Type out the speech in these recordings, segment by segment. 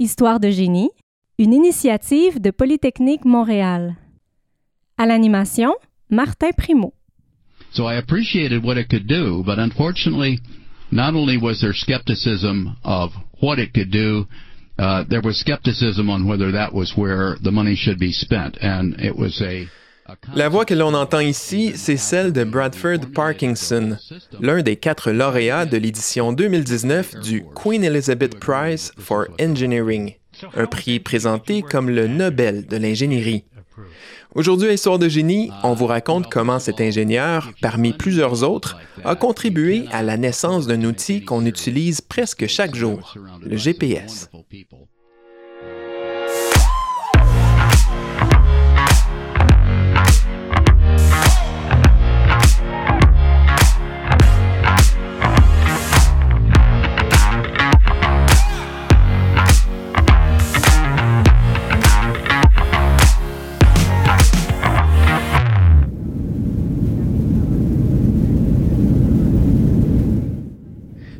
Histoire de génie, une initiative de Polytechnique Montréal. À l'animation, Martin Primo. So I appreciated what it could do, but unfortunately, not only was there skepticism of what it could do, uh, there was skepticism on whether that was where the money should be spent, and it was a La voix que l'on entend ici, c'est celle de Bradford Parkinson, l'un des quatre lauréats de l'édition 2019 du Queen Elizabeth Prize for Engineering, un prix présenté comme le Nobel de l'ingénierie. Aujourd'hui à Histoire de génie, on vous raconte comment cet ingénieur, parmi plusieurs autres, a contribué à la naissance d'un outil qu'on utilise presque chaque jour, le GPS.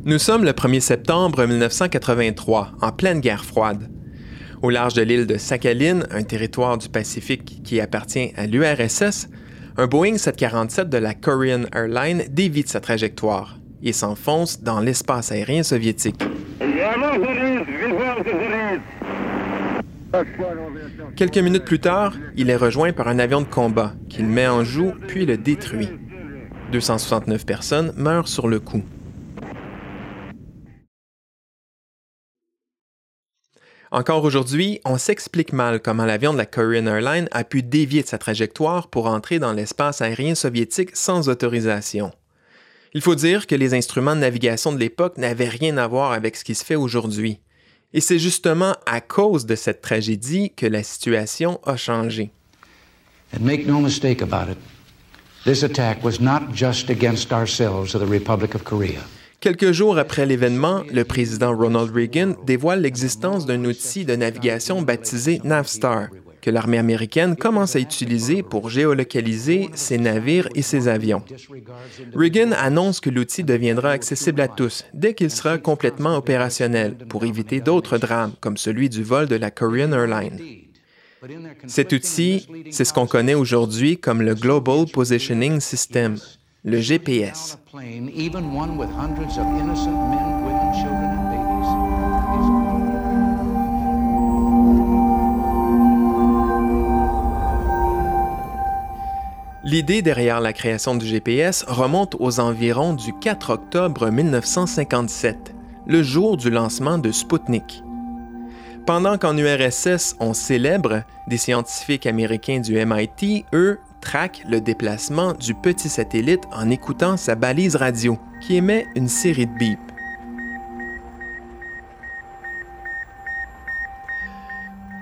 Nous sommes le 1er septembre 1983, en pleine guerre froide. Au large de l'île de Sakhalin, un territoire du Pacifique qui appartient à l'URSS, un Boeing 747 de la Korean Airlines dévie sa trajectoire et s'enfonce dans l'espace aérien soviétique. Quelques minutes plus tard, il est rejoint par un avion de combat qu'il met en joue puis le détruit. 269 personnes meurent sur le coup. Encore aujourd'hui, on s'explique mal comment l'avion de la Korean Airlines a pu dévier de sa trajectoire pour entrer dans l'espace aérien soviétique sans autorisation. Il faut dire que les instruments de navigation de l'époque n'avaient rien à voir avec ce qui se fait aujourd'hui. Et c'est justement à cause de cette tragédie que la situation a changé. And make no mistake about it, this attack was not just against ourselves or the Republic of Korea. Quelques jours après l'événement, le président Ronald Reagan dévoile l'existence d'un outil de navigation baptisé Navstar, que l'armée américaine commence à utiliser pour géolocaliser ses navires et ses avions. Reagan annonce que l'outil deviendra accessible à tous dès qu'il sera complètement opérationnel pour éviter d'autres drames comme celui du vol de la Korean Airlines. Cet outil, c'est ce qu'on connaît aujourd'hui comme le Global Positioning System, le GPS. L'idée derrière la création du GPS remonte aux environs du 4 octobre 1957, le jour du lancement de Sputnik. Pendant qu'en URSS on célèbre, des scientifiques américains du MIT, eux, traque le déplacement du petit satellite en écoutant sa balise radio, qui émet une série de bips.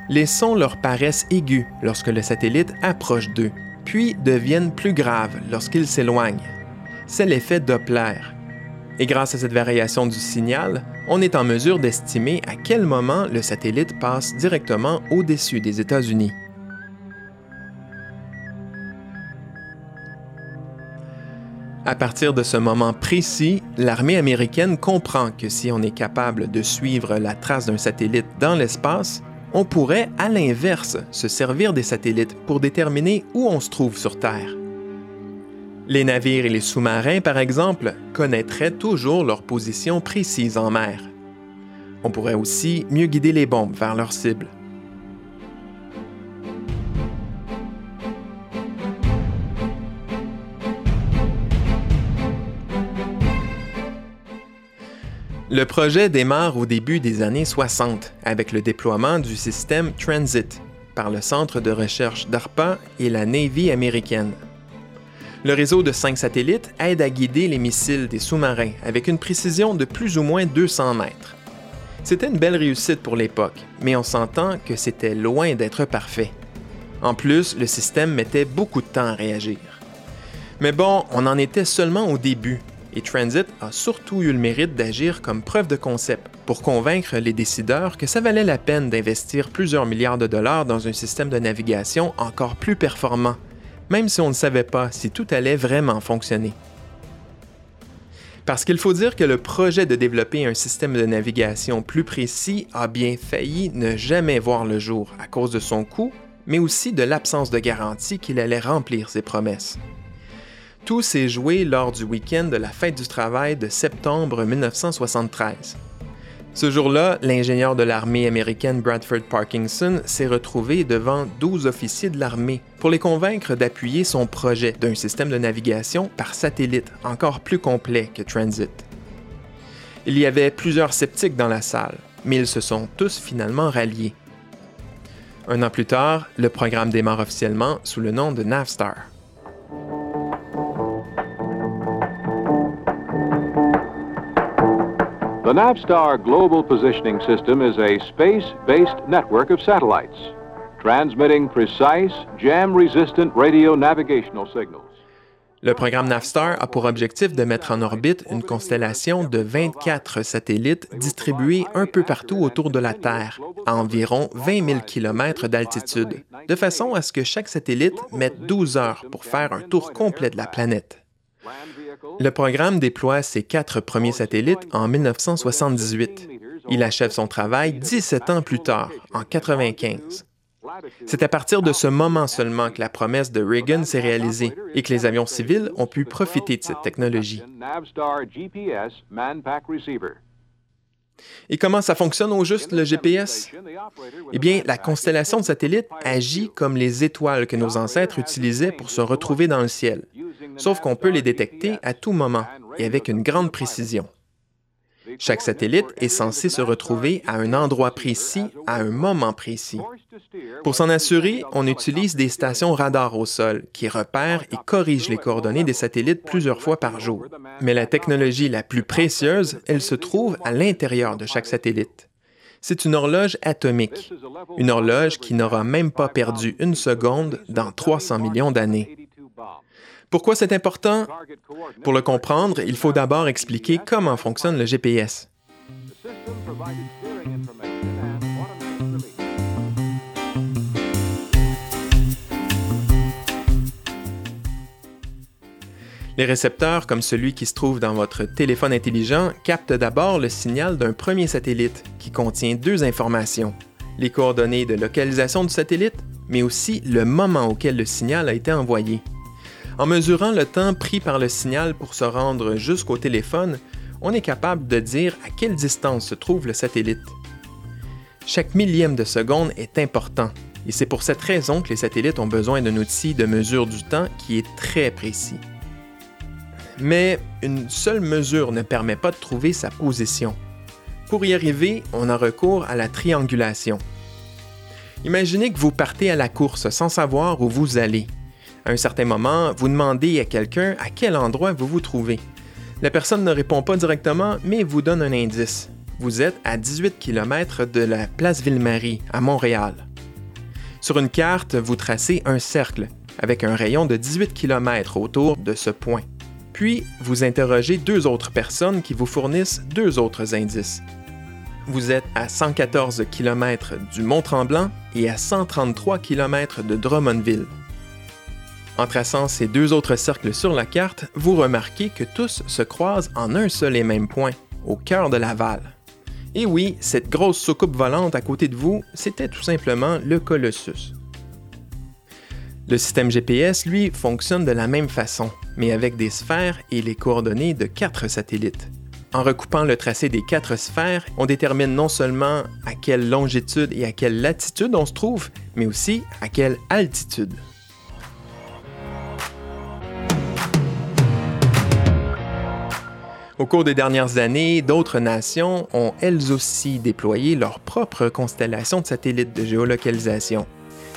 Les sons leur paraissent aigus lorsque le satellite approche d'eux, puis deviennent plus graves lorsqu'ils s'éloignent. C'est l'effet Doppler. Et grâce à cette variation du signal, on est en mesure d'estimer à quel moment le satellite passe directement au-dessus des États-Unis. À partir de ce moment précis, l'armée américaine comprend que si on est capable de suivre la trace d'un satellite dans l'espace, on pourrait, à l'inverse, se servir des satellites pour déterminer où on se trouve sur Terre. Les navires et les sous-marins, par exemple, connaîtraient toujours leur position précise en mer. On pourrait aussi mieux guider les bombes vers leur cible. Le projet démarre au début des années 60 avec le déploiement du système Transit par le Centre de recherche DARPA et la Navy américaine. Le réseau de cinq satellites aide à guider les missiles des sous-marins avec une précision de plus ou moins 200 mètres. C'était une belle réussite pour l'époque, mais on s'entend que c'était loin d'être parfait. En plus, le système mettait beaucoup de temps à réagir. Mais bon, on en était seulement au début et Transit a surtout eu le mérite d'agir comme preuve de concept pour convaincre les décideurs que ça valait la peine d'investir plusieurs milliards de dollars dans un système de navigation encore plus performant, même si on ne savait pas si tout allait vraiment fonctionner. Parce qu'il faut dire que le projet de développer un système de navigation plus précis a bien failli ne jamais voir le jour à cause de son coût, mais aussi de l'absence de garantie qu'il allait remplir ses promesses. Tout s'est joué lors du week-end de la fête du travail de septembre 1973. Ce jour-là, l'ingénieur de l'armée américaine Bradford Parkinson s'est retrouvé devant 12 officiers de l'armée pour les convaincre d'appuyer son projet d'un système de navigation par satellite encore plus complet que Transit. Il y avait plusieurs sceptiques dans la salle, mais ils se sont tous finalement ralliés. Un an plus tard, le programme démarre officiellement sous le nom de Navstar. The Navstar Global Positioning System is a space-based network of satellites, transmitting precise, jam-resistant radio navigational signals. Le programme Navstar a pour objectif de mettre en orbite une constellation de 24 satellites distribués un peu partout autour de la Terre, à environ 20 000 km d'altitude, de façon à ce que chaque satellite mette 12 heures pour faire un tour complet de la planète. Le programme déploie ses quatre premiers satellites en 1978. Il achève son travail 17 ans plus tard, en 1995. C'est à partir de ce moment seulement que la promesse de Reagan s'est réalisée et que les avions civils ont pu profiter de cette technologie. Et comment ça fonctionne au juste le GPS? Eh bien, la constellation de satellites agit comme les étoiles que nos ancêtres utilisaient pour se retrouver dans le ciel, sauf qu'on peut les détecter à tout moment et avec une grande précision. Chaque satellite est censé se retrouver à un endroit précis, à un moment précis. Pour s'en assurer, on utilise des stations radar au sol qui repèrent et corrigent les coordonnées des satellites plusieurs fois par jour. Mais la technologie la plus précieuse, elle se trouve à l'intérieur de chaque satellite. C'est une horloge atomique, une horloge qui n'aura même pas perdu une seconde dans 300 millions d'années. Pourquoi c'est important? Pour le comprendre, il faut d'abord expliquer comment fonctionne le GPS. Les récepteurs, comme celui qui se trouve dans votre téléphone intelligent, captent d'abord le signal d'un premier satellite qui contient deux informations, les coordonnées de localisation du satellite, mais aussi le moment auquel le signal a été envoyé. En mesurant le temps pris par le signal pour se rendre jusqu'au téléphone, on est capable de dire à quelle distance se trouve le satellite. Chaque millième de seconde est important, et c'est pour cette raison que les satellites ont besoin d'un outil de mesure du temps qui est très précis. Mais une seule mesure ne permet pas de trouver sa position. Pour y arriver, on a recours à la triangulation. Imaginez que vous partez à la course sans savoir où vous allez. À un certain moment, vous demandez à quelqu'un à quel endroit vous vous trouvez. La personne ne répond pas directement, mais vous donne un indice. Vous êtes à 18 km de la place Ville-Marie, à Montréal. Sur une carte, vous tracez un cercle avec un rayon de 18 km autour de ce point. Puis, vous interrogez deux autres personnes qui vous fournissent deux autres indices. Vous êtes à 114 km du Mont-Tremblant et à 133 km de Drummondville. En traçant ces deux autres cercles sur la carte, vous remarquez que tous se croisent en un seul et même point, au cœur de Laval. Et oui, cette grosse soucoupe volante à côté de vous, c'était tout simplement le Colossus. Le système GPS, lui, fonctionne de la même façon, mais avec des sphères et les coordonnées de quatre satellites. En recoupant le tracé des quatre sphères, on détermine non seulement à quelle longitude et à quelle latitude on se trouve, mais aussi à quelle altitude. Au cours des dernières années, d'autres nations ont elles aussi déployé leur propre constellation de satellites de géolocalisation.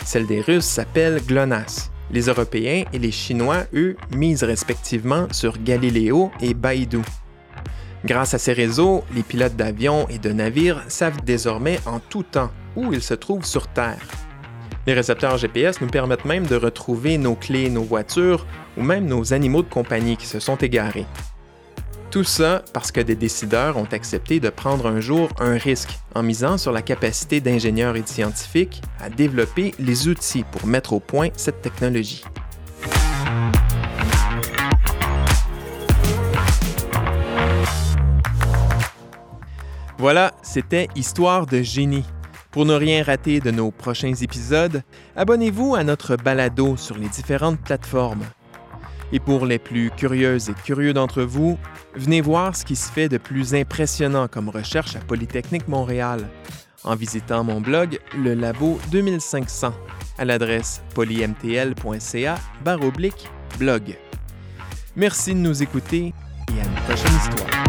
Celle des Russes s'appelle GLONASS. Les Européens et les Chinois, eux, misent respectivement sur Galileo et Baidu. Grâce à ces réseaux, les pilotes d'avions et de navires savent désormais en tout temps où ils se trouvent sur Terre. Les récepteurs GPS nous permettent même de retrouver nos clés, nos voitures ou même nos animaux de compagnie qui se sont égarés. Tout ça parce que des décideurs ont accepté de prendre un jour un risque en misant sur la capacité d'ingénieurs et de scientifiques à développer les outils pour mettre au point cette technologie. Voilà, c'était Histoire de génie. Pour ne rien rater de nos prochains épisodes, abonnez-vous à notre balado sur les différentes plateformes. Et pour les plus curieuses et curieux d'entre vous, venez voir ce qui se fait de plus impressionnant comme recherche à Polytechnique Montréal en visitant mon blog Le Labo 2500 à l'adresse polymtl.ca blog. Merci de nous écouter et à une prochaine histoire.